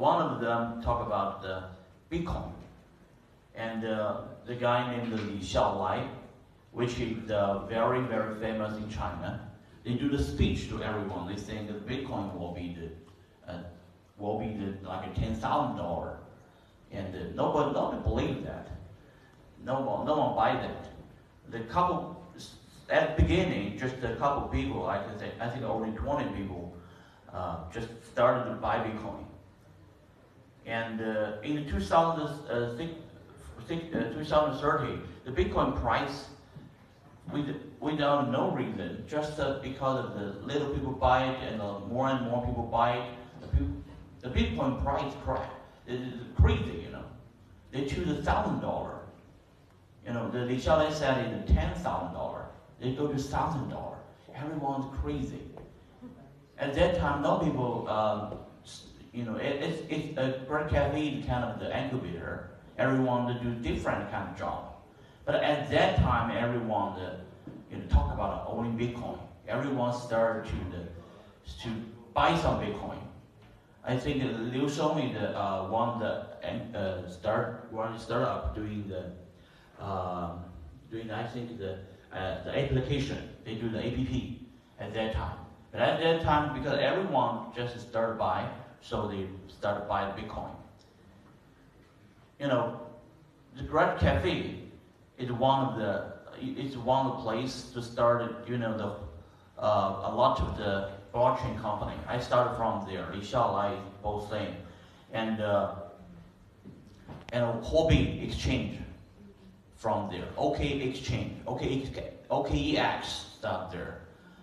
one of them talk about the Bitcoin, and uh, the guy named Li Xiaolai, which is uh, very very famous in China. They do the speech to everyone. They saying that Bitcoin will be the uh, will be the, like a ten thousand dollar, and uh, nobody nobody believe that. No one no one buy that. The couple at the beginning, just a couple people, I can say, I think only 20 people, uh, just started to buy Bitcoin. And uh, in 2030, the Bitcoin price, without no reason, just uh, because of the little people buy it and uh, more and more people buy it, the, the Bitcoin price crash. It's crazy, you know. They choose a thousand dollar. You know, the Li said it's ten thousand dollar. They go to thousand dollar. Everyone's crazy. At that time, no people, um, you know, it, it's, it's a great cafe kind of the incubator. Everyone to do different kind of job. But at that time, everyone uh, you know, talk about owning Bitcoin. Everyone started to the, to buy some Bitcoin. I think Liu Shong the uh, one that uh, start one startup doing the um, doing I think the uh, the application. They do the app at that time. But at that time, because everyone just started buying, so they started buying Bitcoin. You know, the Garage Cafe is one of the it's one of the place to start. You know, the uh, a lot of the blockchain company. I started from there. Li Xiaolai both same, and uh, and Huobi Exchange from there. OK Exchange, OK, OKEX started there.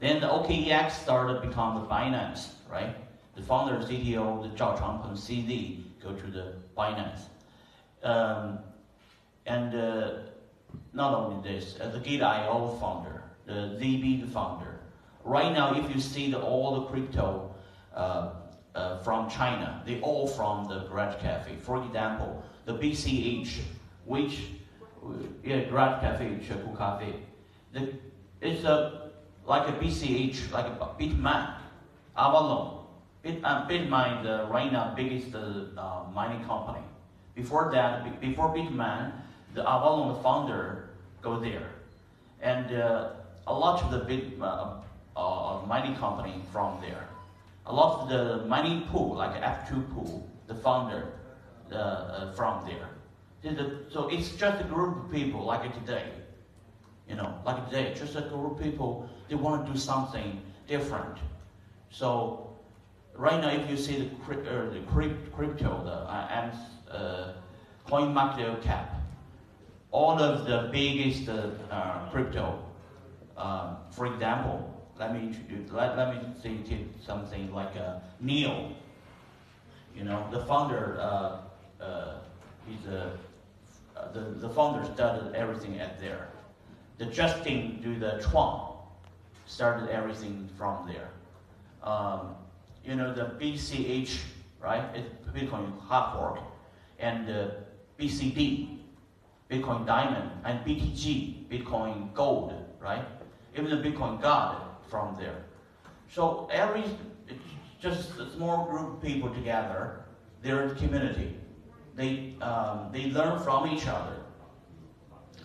Then the OKEX started become the Binance, right? The founder, CTO, the Zhao Changpeng, CZ, go to the Binance. Um, and uh, not only this, uh, the Gate.io founder, the ZB founder. Right now, if you see the, all the crypto uh, uh, from China, they all from the Garage Cafe. For example, the BCH, which yeah, Garage Cafe, Cheku Cafe. The, it's a, like a BCH, like a Bitmain, Avalon. Bit, uh, the right now biggest uh, mining company. Before that, before Bitmain, the Avalon the founder go there, and uh, a lot of the big uh, uh, mining company from there. A lot of the mining pool, like F2 pool, the founder uh, from there so it's just a group of people like today. You know, like today, just a group of people, they want to do something different. So right now, if you see the, uh, the crypto, the uh, uh, coin market cap, all of the biggest uh, uh crypto, uh, for example, let me introduce, let, let me say something like uh, Neil. You know, the founder, uh, uh, he's a uh, the, the founder started everything at there. The Justin do the Chuang started everything from there. Um, you know, the BCH, right? It's Bitcoin hard fork. And the BCD, Bitcoin Diamond, and BTG, Bitcoin Gold, right? Even the Bitcoin God from there. So every, just a small group of people together, they're a community they, um, they learn from each other.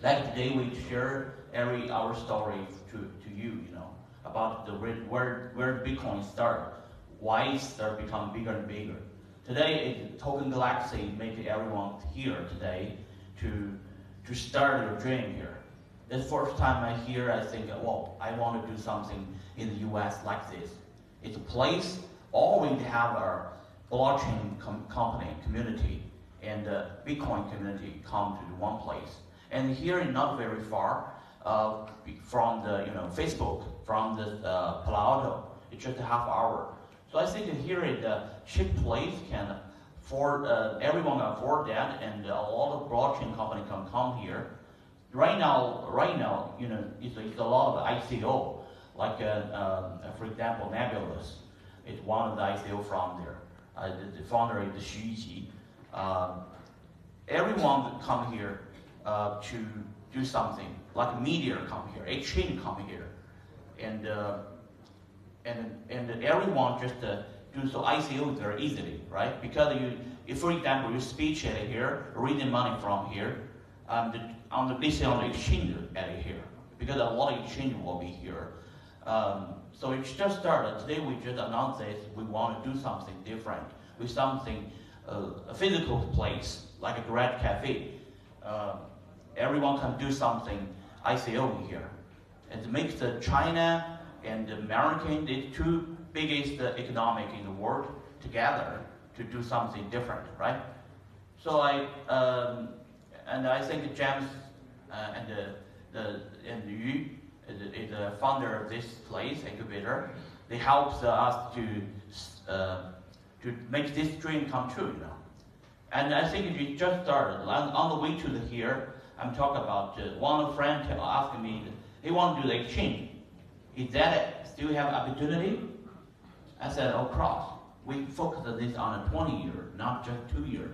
Like today, we share every our story to, to you, you know, about the where where Bitcoin start, it start become bigger and bigger. Today, it, Token Galaxy make everyone here today to to start your dream here. The first time I hear, I think, well, I want to do something in the U.S. like this. It's a place All always have our blockchain com company community and the Bitcoin community come to one place. And here, not very far uh, from the you know Facebook, from the uh, Palo Alto, it's just a half hour. So I think here is a cheap place can afford uh, everyone afford that, and a lot of blockchain company can come here. Right now, right now, you know, it's, it's a lot of ICO, like uh, um, for example, Nebulas. It's one of the ICO from there. Uh, the, the, founder is Xu Yiqi um, everyone come here uh, to do something, like media come here, a exchange come here, and uh, and and everyone just uh, do so ICO very easily, right? Because you, if for example, you speech at here, reading money from here, and on the, this on the exchange at here, because a lot of exchange will be here. Um, so it just started. Today we just announced this. We want to do something different with something, uh, a physical place like a Garage Cafe. Uh, everyone can do something ICO here. It makes the China and American the two biggest economic in the world together to do something different, right? So I um, and I think James uh, and the, the and Yu is, is the founder of this place incubator. They help us to uh, to make this dream come true, you know. And I think it just started. On the way to the here, I'm talking about uh, one friend asked me, he want to do the exchange. Is that? Still have opportunity? I said, of course. We focus on this on a 20 year, not just two year,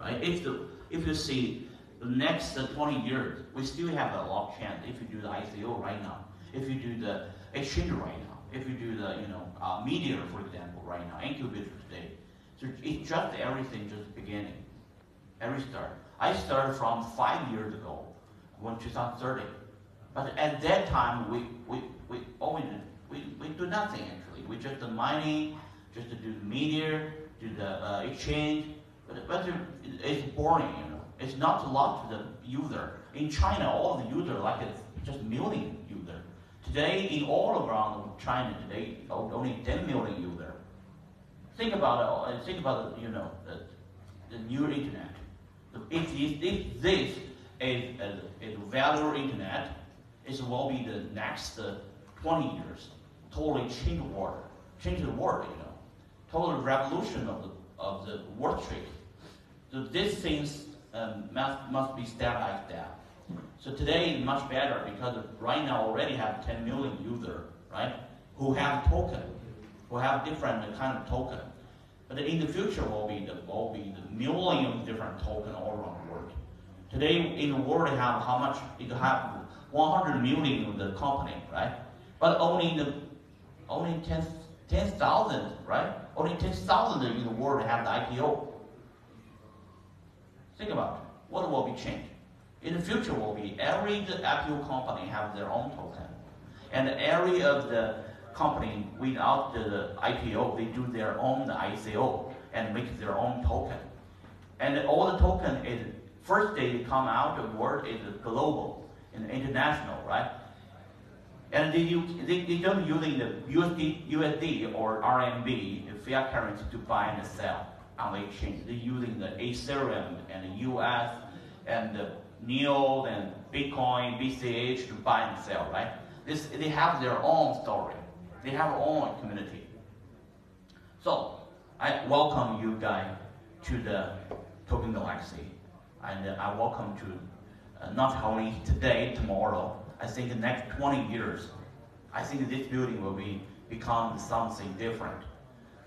right? If the if you see the next 20 years, we still have a lot of chance if you do the ICO right now, if you do the exchange right now, if you do the you know uh, media, for example, right now, incubator today. So it's just everything just beginning, every start. I started from five years ago, when 2030. But at that time, we, we, we always, we, we do nothing actually. We just do mining, just to do the media, do the uh, exchange. But, but it's boring, you know. It's not a lot to the user. In China, all the user like it's just million user. Today, in all around China today, only 10 million user. Think about it. Think about you know the, the new internet. If, if this is a, a value internet, it will be the next uh, 20 years. Totally change the world, change the world, you know. Total revolution of the, of the world trade. So these things um, must, must be step by step. So today is much better because right now already have 10 million users, right? Who have token, who have different kind of token. But in the future will be the will be the million different token all around the world. Today in the world have how much it have 100 million of the company, right? But only the only 10 10,000, right? Only 10,000 in the world have the IPO. Think about it. What will be changed? In the future will be every IPO company have their own token. And every of the company without the IPO, they do their own ICO and make their own token. And all the token is, first they come out, the word is global and international, right? And they, they, they don't using the USD, USD or RMB, fiat currency, to buy and sell on the exchange. They're using the Ethereum and the US and the NEO and Bitcoin, BCH to buy and sell, right? This, they have their own story. They have their own community. So, I welcome you guys to the Token Galaxy. And I welcome to uh, not only today, tomorrow, I think the next 20 years, I think this building will be become something different.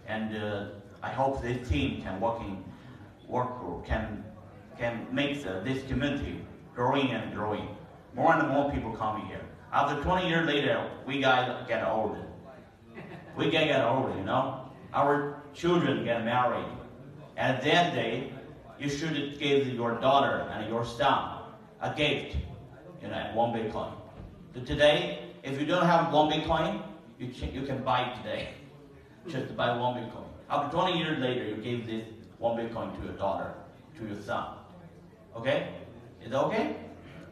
And uh, I hope this team can working, work can can make the, this community growing and growing. More and more people coming here. After 20 years later, we guys get old. We get, get old, you know. Our children get married. At that day, you should give your daughter and your son a gift, you know, one Bitcoin. So today, if you don't have one Bitcoin, you can, you can buy it today. Just buy one Bitcoin. After 20 years later, you give this one Bitcoin to your daughter, to your son. Okay? Is that okay?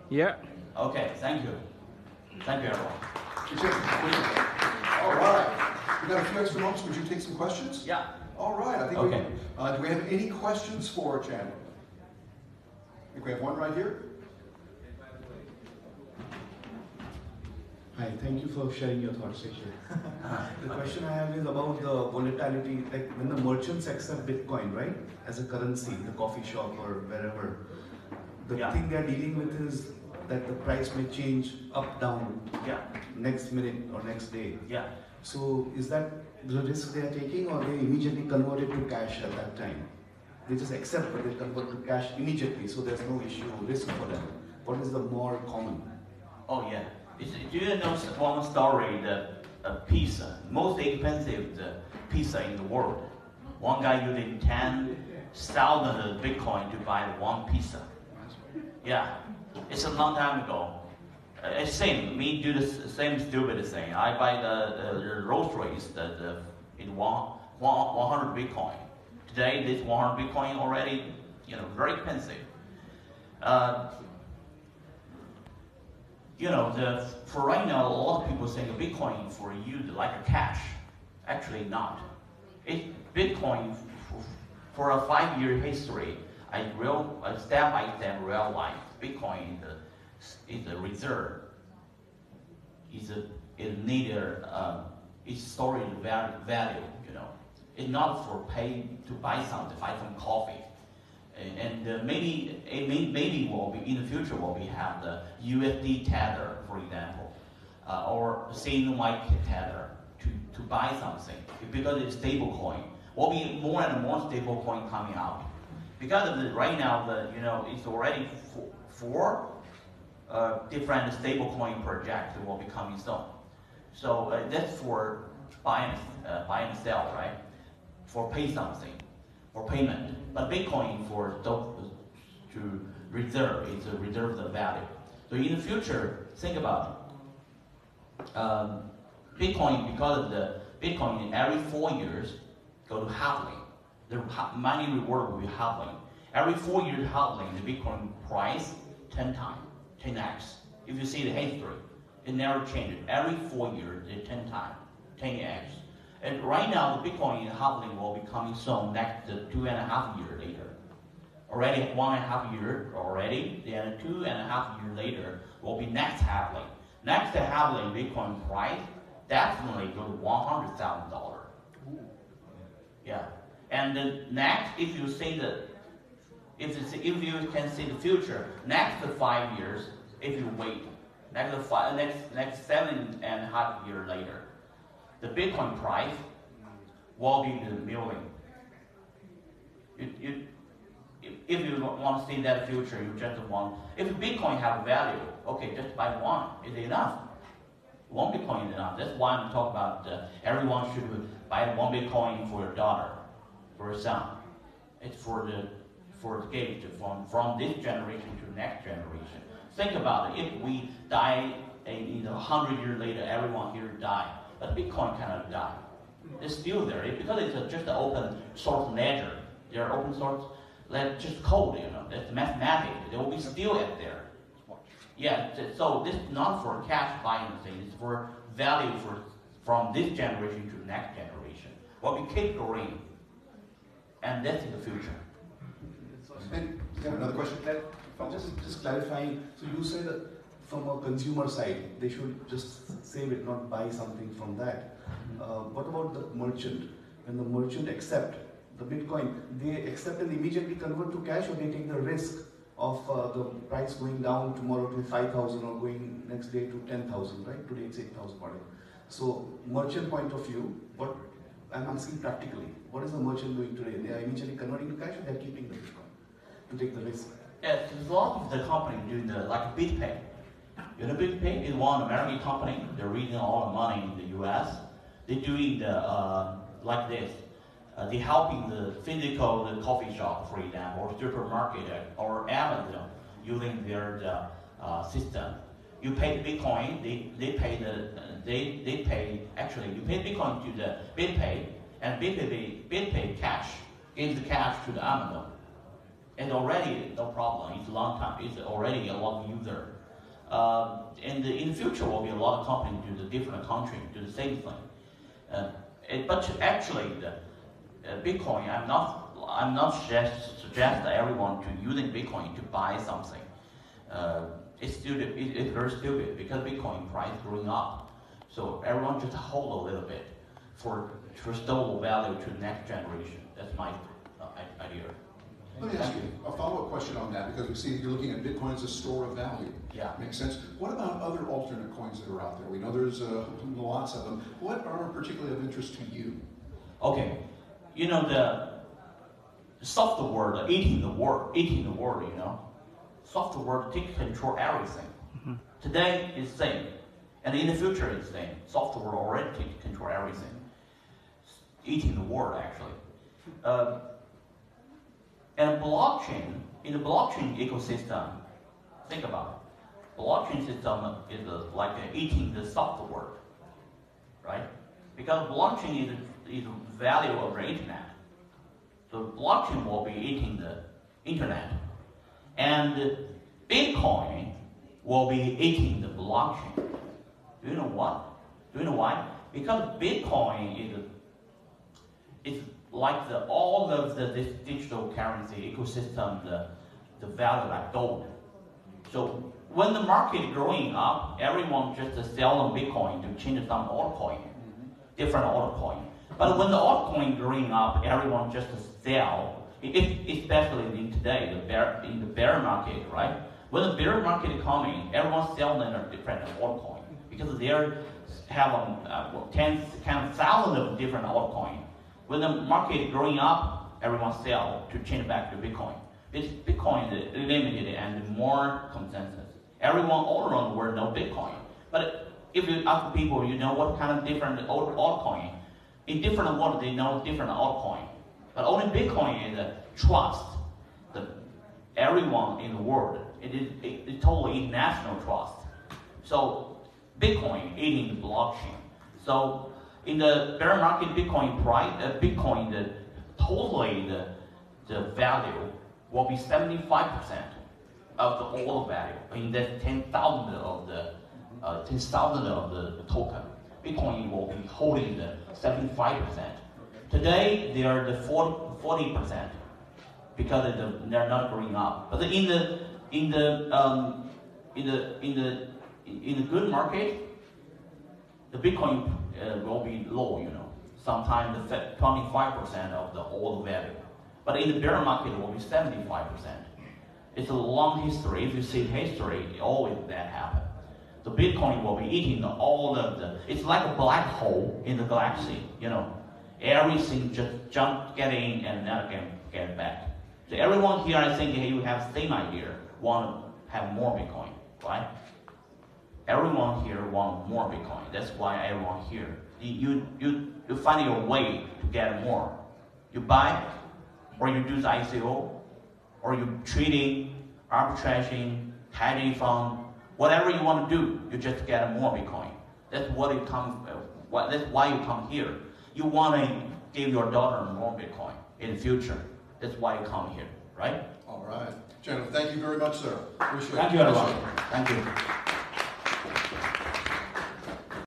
Yeah. Okay, thank you. Thank you, everyone. All right. We got a few extra moments. Would you take some questions? Yeah. All right. I think okay. we, uh, do we have any questions for Chandler? I think we have one right here. Hi, thank you for sharing your thoughts, the question I have is about the volatility, like when the merchants accept Bitcoin, right, as a currency, the coffee shop or wherever, the yeah. thing they're dealing with is that the price may change up, down, yeah. next minute or next day. Yeah. So is that the risk they are taking or they immediately convert it to cash at that time? They just accept but they convert to cash immediately, so there's no issue, risk for them. What is the more common? Oh yeah. Do you know one story a pizza, most expensive pizza in the world. One guy using 10,000 Bitcoin to buy one pizza. Yeah, it's a long time ago. Uh, same, me do the same stupid thing. I buy the, the, the Rolls Royce the, the, in one, one, 100 Bitcoin. Today, this 100 Bitcoin already, you know, very expensive. Uh, you know, the, for right now, a lot of people think of Bitcoin for use like a cash. Actually, not. It, Bitcoin, for, for a five-year history, I real, step by step realized Bitcoin is a, reserve. It's a, it neither, um, it's storage value, value, you know. It's not for pay to buy something, buy some coffee and uh, maybe may, maybe will be in the future will be have the USD tether, for example, uh, or CNY tether to, to buy something because it's stable coin. Will be more and more stable coin coming out because of the, right now the you know it's already four, four uh, different stable coin projects will be coming soon. So uh, that's for buy and, uh, buy and sell, right? For pay something for payment, but Bitcoin for to reserve, it's a reserve the value. So in the future, think about um, Bitcoin because of the Bitcoin every four years go to halving. The money reward will be halving. Every four years halving, the Bitcoin price 10 times, 10x. If you see the history, it never changes. Every four years, it's 10 times, 10x. And right now, the Bitcoin halving will be coming soon, next two and a half years later. Already one and a half year already, then two and a half years later will be next halving. Next halving Bitcoin price definitely go to one hundred thousand dollars. Yeah, and the next, if you see the, if if you can see the future, next five years, if you wait, next five, next next seven and a half year later, the Bitcoin price will be in the million. You, you, if you want to see that future, you just want, if Bitcoin have value, okay, just buy one is enough. One Bitcoin is enough. That's why I'm talking about uh, everyone should buy one Bitcoin for your daughter, for your son. It's for the for the gift from, from this generation to next generation. Think about it. If we die in a hundred years later, everyone here die but Bitcoin cannot die. It's still there because it's a, just an open source ledger. They're open source, like just code, you know. It's mathematics. They will be still at there. Yeah, so this is not for cash buying thing. It's for value for from this generation to the next generation. Well, we keep growing, and that's in the future. And, yeah, another question. Just, just clarifying. So you say that from a consumer side, they should just save it, not buy something from that. Uh, what about the merchant? When the merchant accept the Bitcoin, they accept and immediately convert to cash, or they take the risk of uh, the price going down tomorrow to 5,000 or going next day to 10,000, right? Today it's 8,000, So merchant point of view, what I'm asking practically, what is the merchant doing today? They are immediately converting to cash, or they're keeping the Bitcoin to take the risk? Yes, a lot of the company doing the like BitPay BitPay is one American company. They're raising all the money in the U.S. They're doing the uh, like this. Uh, they're helping the physical the coffee shop, for example, or supermarket or Amazon using their the, uh, system. You pay Bitcoin, they, they pay the they, they pay actually you pay Bitcoin to the BitPay, and BitPay BitPay cash gives the cash to the Amazon. And already no problem. It's a long time. It's already a of user. Uh, and in the future, will be a lot of companies do the different country do the same thing. Uh, it, but actually, the uh, Bitcoin, I'm not, I'm not suggest, suggest everyone to using Bitcoin to buy something. Uh, it's stupid. It, it's very stupid because Bitcoin price going up. So everyone just hold a little bit for for stable value to next generation. That's my uh, idea. Let me ask you a follow-up question on that because we see you're looking at Bitcoin as a store of value. Yeah. Makes sense. What about other alternate coins that are out there? We know there's uh, lots of them. What are particularly of interest to you? Okay. You know, the software, the eating the world, eating the world, you know. Software takes control everything. Mm-hmm. Today is same. And in the future, it's the same. Software already take control everything, eating the world actually. Uh, and blockchain, in the blockchain ecosystem, think about it. Blockchain system is like eating the software, right? Because blockchain is, is value of the internet. So blockchain will be eating the internet. And Bitcoin will be eating the blockchain. Do you know what? Do you know why? Because Bitcoin is, is like the, all of the this digital currency ecosystem, the, the value like gold. So when the market growing up, everyone just sell on Bitcoin to change some altcoin, different altcoin. But when the altcoin growing up, everyone just sell, especially in today, the bear, in the bear market, right? When the bear market coming, everyone selling a different altcoin because they have um, uh, tens, kind of thousands of different altcoins. When the market growing up, everyone sell to change back to Bitcoin. This Bitcoin is limited and more consensus. Everyone all around the world know Bitcoin. But if you ask people, you know what kind of different altcoin, in different world they know different altcoin. But only Bitcoin is a trust. The, everyone in the world, it is it, it totally international trust. So Bitcoin eating the blockchain. So in the bear market, Bitcoin price, uh, Bitcoin the totally the the value will be 75% of the all value. In that 10,000 of the uh, 10,000 of the token, Bitcoin will be holding the 75%. Today they are the 40 percent because the, they're not growing up. But in the in the um, in the in the in the good market, the Bitcoin uh, will be low, you know. Sometimes 25% of the old value. But in the bear market, it will be 75%. It's a long history. If you see history, always that happen. The Bitcoin will be eating all of the, it's like a black hole in the galaxy, you know. Everything just jump, get in, and never get, get back. So everyone here, I think you have same idea, want to have more Bitcoin, right? Everyone here want more Bitcoin. That's why everyone here. You, you, you find your way to get more. You buy, or you do the ICO, or you trading, arbitraging, hedging fund, whatever you want to do, you just get more Bitcoin. That's what you come. Uh, that's why you come here. You want to give your daughter more Bitcoin in the future. That's why you come here, right? All right. Jennifer, thank you very much, sir. Appreciate Thank it. you, everyone. Thank you.